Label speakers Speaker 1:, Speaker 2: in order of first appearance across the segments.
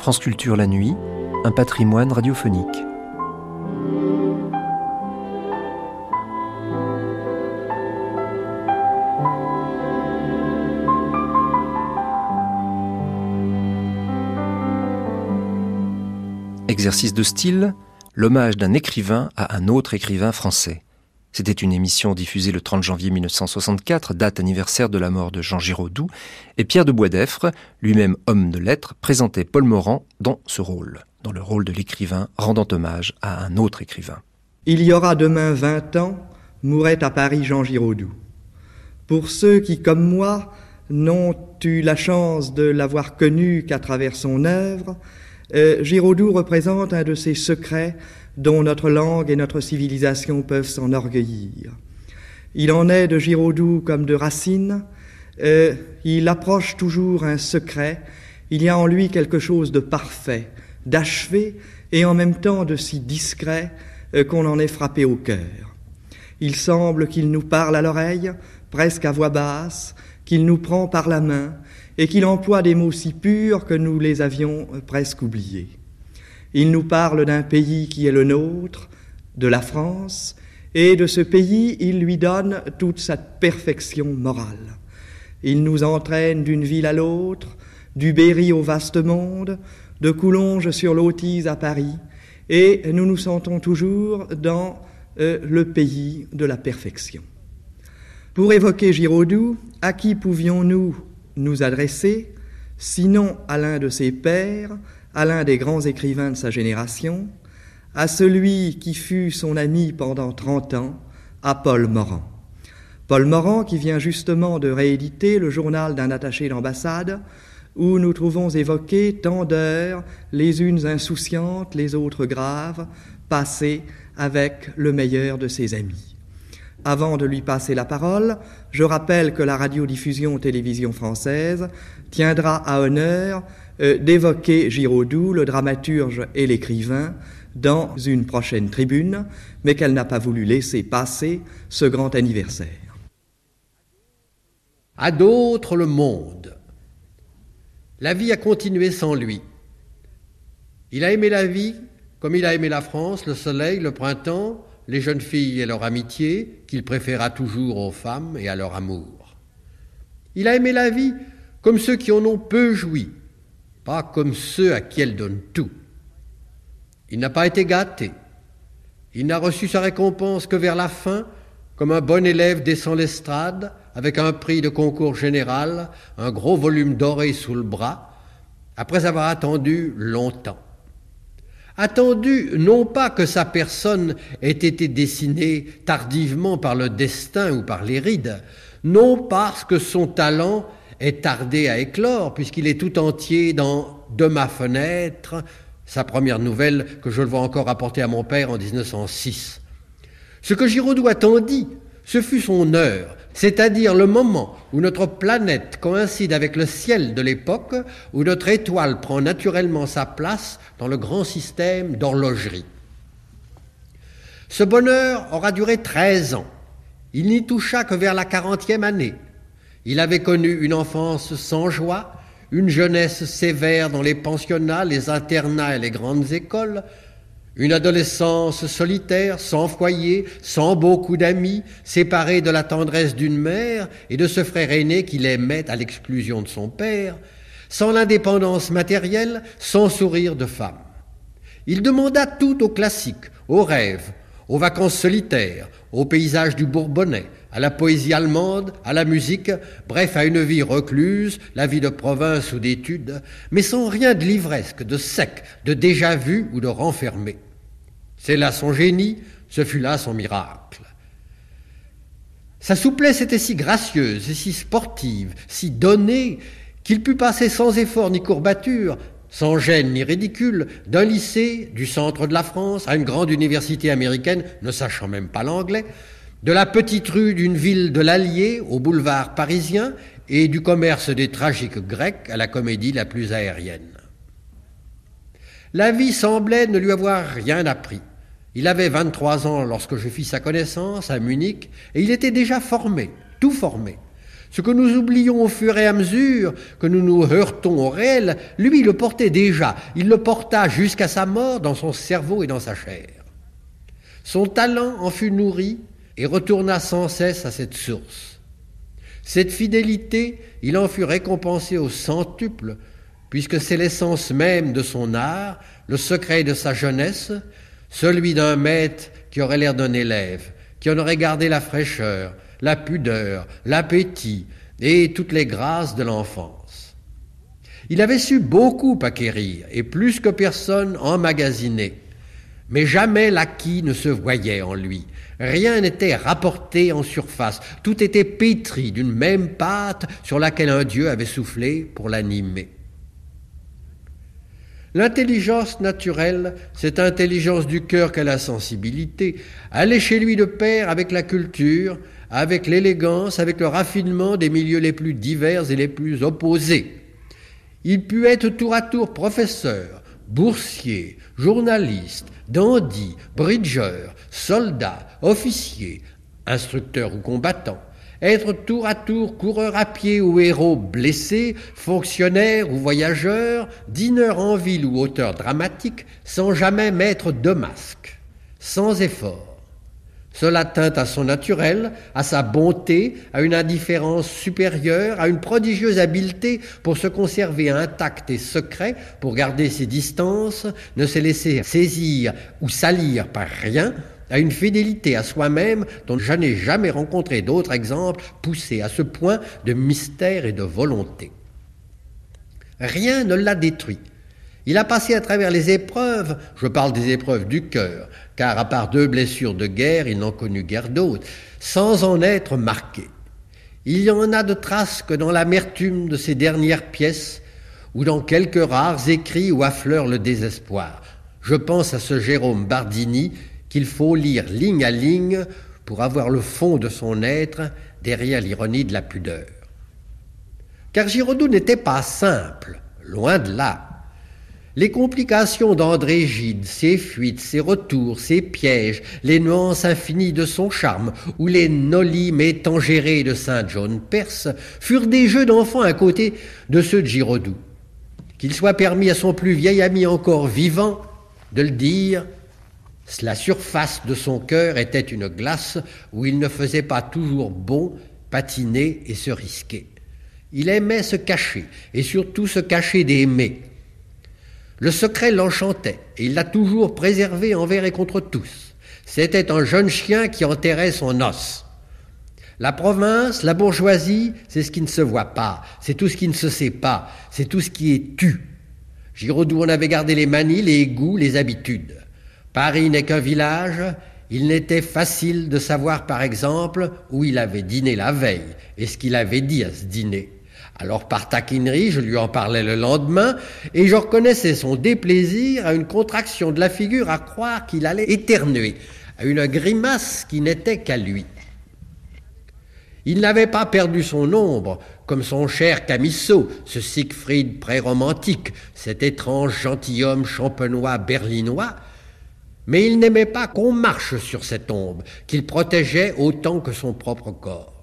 Speaker 1: France Culture la nuit, un patrimoine radiophonique. Exercice de style, l'hommage d'un écrivain à un autre écrivain français. C'était une émission diffusée le 30 janvier 1964, date anniversaire de la mort de Jean Giraudoux, et Pierre de Boisdeffre, lui-même homme de lettres, présentait Paul Morand dans ce rôle, dans le rôle de l'écrivain rendant hommage à un autre écrivain.
Speaker 2: Il y aura demain vingt ans, mourait à Paris Jean Giraudoux. Pour ceux qui, comme moi, n'ont eu la chance de l'avoir connu qu'à travers son œuvre, euh, Giraudoux représente un de ces secrets dont notre langue et notre civilisation peuvent s'enorgueillir. Il en est de Giraudoux comme de Racine, euh, il approche toujours un secret, il y a en lui quelque chose de parfait, d'achevé et en même temps de si discret euh, qu'on en est frappé au cœur. Il semble qu'il nous parle à l'oreille, presque à voix basse, qu'il nous prend par la main et qu'il emploie des mots si purs que nous les avions euh, presque oubliés. Il nous parle d'un pays qui est le nôtre, de la France, et de ce pays, il lui donne toute sa perfection morale. Il nous entraîne d'une ville à l'autre, du Berry au vaste monde, de Coulonges sur l'Autise à Paris, et nous nous sentons toujours dans euh, le pays de la perfection. Pour évoquer Giraudoux, à qui pouvions-nous nous adresser, sinon à l'un de ses pères, à l'un des grands écrivains de sa génération, à celui qui fut son ami pendant trente ans, à Paul Morand. Paul Morand qui vient justement de rééditer le journal d'un attaché d'ambassade où nous trouvons évoquées tant d'heures, les unes insouciantes, les autres graves, passées avec le meilleur de ses amis. Avant de lui passer la parole, je rappelle que la radiodiffusion télévision française tiendra à honneur euh, d'évoquer Giraudoux, le dramaturge et l'écrivain, dans une prochaine tribune, mais qu'elle n'a pas voulu laisser passer ce grand anniversaire.
Speaker 3: À d'autres le monde. La vie a continué sans lui. Il a aimé la vie comme il a aimé la France, le soleil, le printemps, les jeunes filles et leur amitié, qu'il préféra toujours aux femmes et à leur amour. Il a aimé la vie comme ceux qui en ont peu joui, comme ceux à qui elle donne tout. Il n'a pas été gâté. Il n'a reçu sa récompense que vers la fin, comme un bon élève descend l'estrade, avec un prix de concours général, un gros volume doré sous le bras, après avoir attendu longtemps. Attendu non pas que sa personne ait été dessinée tardivement par le destin ou par les rides, non parce que son talent est tardé à éclore, puisqu'il est tout entier dans De ma fenêtre, sa première nouvelle que je le vois encore apporter à mon père en 1906. Ce que Giraudoux attendit, ce fut son heure, c'est-à-dire le moment où notre planète coïncide avec le ciel de l'époque, où notre étoile prend naturellement sa place dans le grand système d'horlogerie. Ce bonheur aura duré treize ans. Il n'y toucha que vers la quarantième année. Il avait connu une enfance sans joie, une jeunesse sévère dans les pensionnats, les internats et les grandes écoles, une adolescence solitaire, sans foyer, sans beaucoup d'amis, séparée de la tendresse d'une mère et de ce frère aîné qu'il aimait à l'exclusion de son père, sans l'indépendance matérielle, sans sourire de femme. Il demanda tout aux classiques, aux rêves, aux vacances solitaires, aux paysages du Bourbonnais, à la poésie allemande, à la musique, bref à une vie recluse, la vie de province ou d'études, mais sans rien de livresque, de sec, de déjà vu ou de renfermé. C'est là son génie, ce fut là son miracle. Sa souplesse était si gracieuse et si sportive, si donnée, qu'il put passer sans effort ni courbature, sans gêne ni ridicule, d'un lycée du centre de la France à une grande université américaine, ne sachant même pas l'anglais, de la petite rue d'une ville de l'Allier au boulevard parisien et du commerce des tragiques grecs à la comédie la plus aérienne. La vie semblait ne lui avoir rien appris. Il avait 23 ans lorsque je fis sa connaissance à Munich et il était déjà formé, tout formé. Ce que nous oublions au fur et à mesure que nous nous heurtons au réel, lui le portait déjà, il le porta jusqu'à sa mort dans son cerveau et dans sa chair. Son talent en fut nourri et retourna sans cesse à cette source. Cette fidélité, il en fut récompensé au centuple, puisque c'est l'essence même de son art, le secret de sa jeunesse, celui d'un maître qui aurait l'air d'un élève, qui en aurait gardé la fraîcheur, la pudeur, l'appétit et toutes les grâces de l'enfance. Il avait su beaucoup acquérir et plus que personne emmagasiner, mais jamais l'acquis ne se voyait en lui. Rien n'était rapporté en surface, tout était pétri d'une même pâte sur laquelle un Dieu avait soufflé pour l'animer. L'intelligence naturelle, cette intelligence du cœur qu'est la sensibilité, allait chez lui de pair avec la culture, avec l'élégance, avec le raffinement des milieux les plus divers et les plus opposés. Il put être tour à tour professeur, boursier, journaliste, dandy, bridgeur, soldat, officier, instructeur ou combattant être tour à tour coureur à pied ou héros blessé, fonctionnaire ou voyageur, dîneur en ville ou auteur dramatique, sans jamais mettre de masque, sans effort. Cela tint à son naturel, à sa bonté, à une indifférence supérieure, à une prodigieuse habileté pour se conserver intact et secret, pour garder ses distances, ne se laisser saisir ou salir par rien, à une fidélité à soi-même dont je n'ai jamais rencontré d'autres exemples poussés à ce point de mystère et de volonté. Rien ne l'a détruit. Il a passé à travers les épreuves, je parle des épreuves du cœur, car à part deux blessures de guerre, il n'en connut guère d'autres, sans en être marqué. Il y en a de traces que dans l'amertume de ses dernières pièces, ou dans quelques rares écrits où affleure le désespoir. Je pense à ce Jérôme Bardini qu'il faut lire ligne à ligne pour avoir le fond de son être derrière l'ironie de la pudeur. Car Giraudoux n'était pas simple, loin de là. Les complications d'André Gide, ses fuites, ses retours, ses pièges, les nuances infinies de son charme, ou les nolimes étangérés de Saint John Perse, furent des jeux d'enfants à côté de ceux de Giraudoux. Qu'il soit permis à son plus vieil ami encore vivant de le dire, la surface de son cœur était une glace où il ne faisait pas toujours bon patiner et se risquer. Il aimait se cacher, et surtout se cacher d'aimer. Le secret l'enchantait, et il l'a toujours préservé envers et contre tous. C'était un jeune chien qui enterrait son os. La province, la bourgeoisie, c'est ce qui ne se voit pas, c'est tout ce qui ne se sait pas, c'est tout ce qui est tu. Giraudoux en avait gardé les manies, les goûts, les habitudes. Paris n'est qu'un village, il n'était facile de savoir par exemple où il avait dîné la veille et ce qu'il avait dit à ce dîner. Alors par taquinerie, je lui en parlais le lendemain et je reconnaissais son déplaisir à une contraction de la figure à croire qu'il allait éternuer, à une grimace qui n'était qu'à lui. Il n'avait pas perdu son ombre, comme son cher Camisso, ce Siegfried pré-romantique, cet étrange gentilhomme champenois berlinois, mais il n'aimait pas qu'on marche sur cette ombre, qu'il protégeait autant que son propre corps.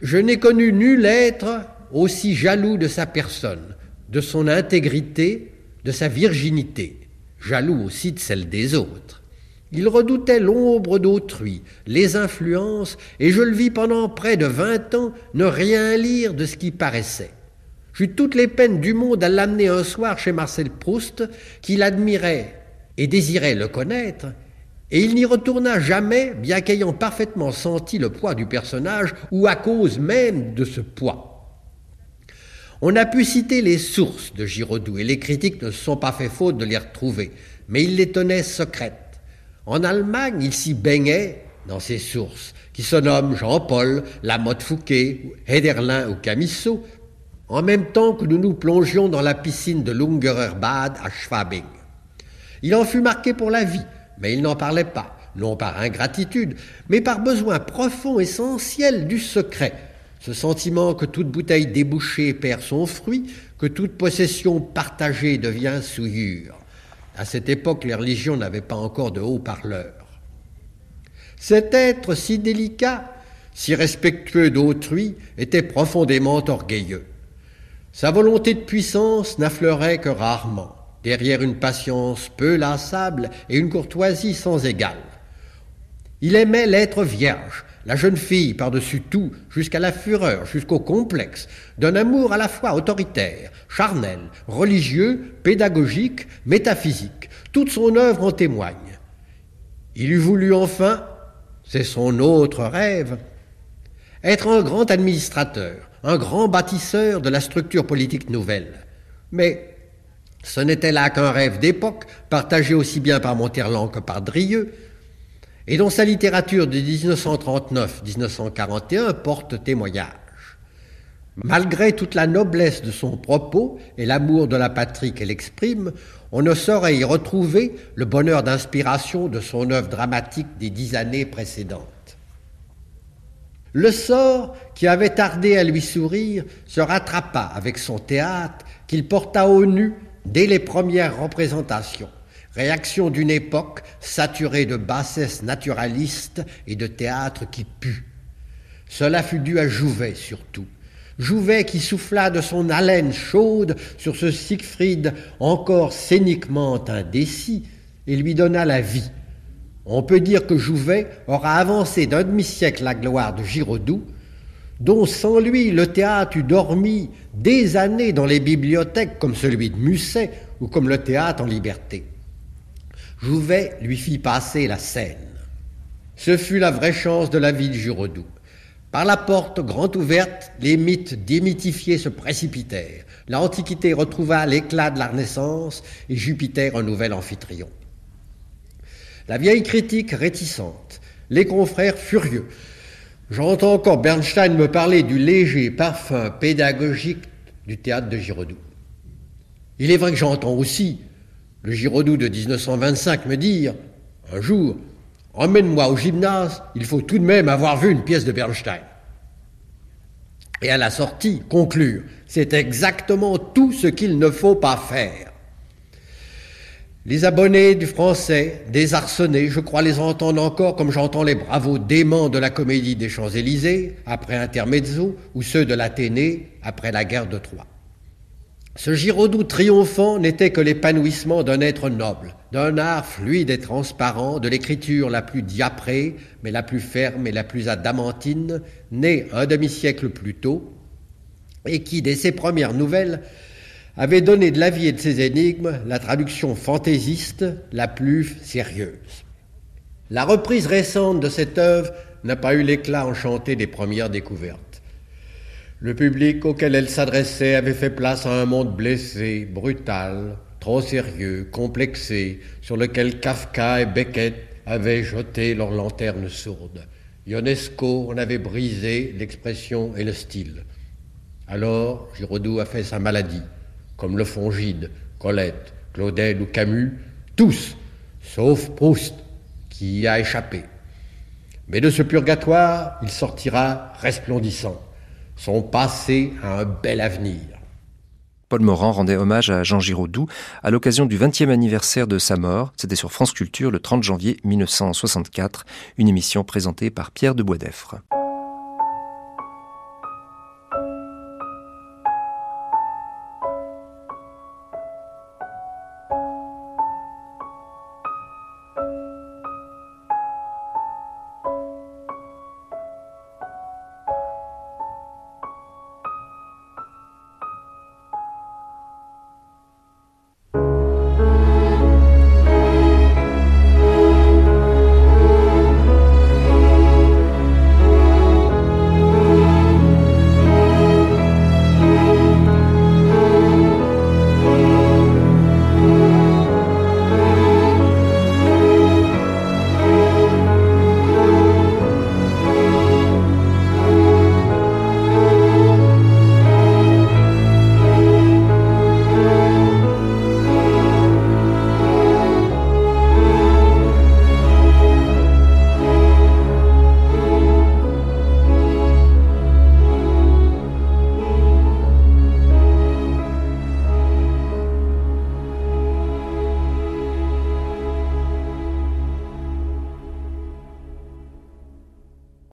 Speaker 3: Je n'ai connu nul être aussi jaloux de sa personne, de son intégrité, de sa virginité, jaloux aussi de celle des autres. Il redoutait l'ombre d'autrui, les influences, et je le vis pendant près de vingt ans ne rien lire de ce qui paraissait. J'eus toutes les peines du monde à l'amener un soir chez Marcel Proust, qu'il admirait et désirait le connaître, et il n'y retourna jamais, bien qu'ayant parfaitement senti le poids du personnage, ou à cause même de ce poids. On a pu citer les sources de Giraudoux, et les critiques ne se sont pas fait faute de les retrouver, mais il les tenait secrètes. En Allemagne, il s'y baignait dans ces sources, qui se nomment Jean-Paul, Lamotte Fouquet, Hederlin ou Camisso, en même temps que nous nous plongions dans la piscine de Lungererbad à Schwabing. Il en fut marqué pour la vie, mais il n'en parlait pas, non par ingratitude, mais par besoin profond, essentiel du secret, ce sentiment que toute bouteille débouchée perd son fruit, que toute possession partagée devient souillure. À cette époque, les religions n'avaient pas encore de haut-parleurs. Cet être si délicat, si respectueux d'autrui, était profondément orgueilleux. Sa volonté de puissance n'affleurait que rarement, derrière une patience peu lassable et une courtoisie sans égale. Il aimait l'être vierge, la jeune fille par-dessus tout, jusqu'à la fureur, jusqu'au complexe, d'un amour à la fois autoritaire, charnel, religieux, pédagogique, métaphysique. Toute son œuvre en témoigne. Il eût voulu enfin, c'est son autre rêve, être un grand administrateur, un grand bâtisseur de la structure politique nouvelle. Mais ce n'était là qu'un rêve d'époque, partagé aussi bien par Monterland que par Drieux, et dont sa littérature de 1939-1941 porte témoignage. Malgré toute la noblesse de son propos et l'amour de la patrie qu'elle exprime, on ne saurait y retrouver le bonheur d'inspiration de son œuvre dramatique des dix années précédentes. Le sort qui avait tardé à lui sourire se rattrapa avec son théâtre qu'il porta au nu dès les premières représentations réaction d'une époque saturée de bassesse naturaliste et de théâtre qui pue. Cela fut dû à Jouvet surtout. Jouvet qui souffla de son haleine chaude sur ce Siegfried encore scéniquement indécis et lui donna la vie. On peut dire que Jouvet aura avancé d'un demi-siècle la gloire de Giraudoux, dont sans lui le théâtre eût dormi des années dans les bibliothèques comme celui de Musset ou comme le théâtre en liberté. Jouvet lui fit passer la scène. Ce fut la vraie chance de la vie de Giraudoux. Par la porte grande ouverte, les mythes démythifiés se précipitèrent. L'Antiquité retrouva l'éclat de la Renaissance et Jupiter un nouvel amphitryon. La vieille critique réticente, les confrères furieux. J'entends encore Bernstein me parler du léger parfum pédagogique du théâtre de Giraudoux. Il est vrai que j'entends aussi le Giraudoux de 1925 me dire, un jour, emmène-moi au gymnase, il faut tout de même avoir vu une pièce de Bernstein. Et à la sortie, conclure, c'est exactement tout ce qu'il ne faut pas faire. Les abonnés du français, désarçonnés, je crois les entendre encore comme j'entends les bravos déments de la comédie des Champs-Élysées après Intermezzo ou ceux de l'Athénée après la guerre de Troie. Ce Giraudoux triomphant n'était que l'épanouissement d'un être noble, d'un art fluide et transparent, de l'écriture la plus diaprée, mais la plus ferme et la plus adamantine, né un demi-siècle plus tôt, et qui, dès ses premières nouvelles, avait donné de la vie et de ses énigmes la traduction fantaisiste la plus sérieuse. La reprise récente de cette œuvre n'a pas eu l'éclat enchanté des premières découvertes. Le public auquel elle s'adressait avait fait place à un monde blessé, brutal, trop sérieux, complexé, sur lequel Kafka et Beckett avaient jeté leurs lanternes sourdes. Ionesco en avait brisé l'expression et le style. Alors, Giraudoux a fait sa maladie, comme le font Gide, Colette, Claudel ou Camus, tous, sauf Proust, qui y a échappé. Mais de ce purgatoire, il sortira resplendissant. Son passé a un bel avenir.
Speaker 1: Paul Morand rendait hommage à Jean Giraudoux à l'occasion du 20e anniversaire de sa mort. C'était sur France Culture le 30 janvier 1964, une émission présentée par Pierre de Boisdeffre.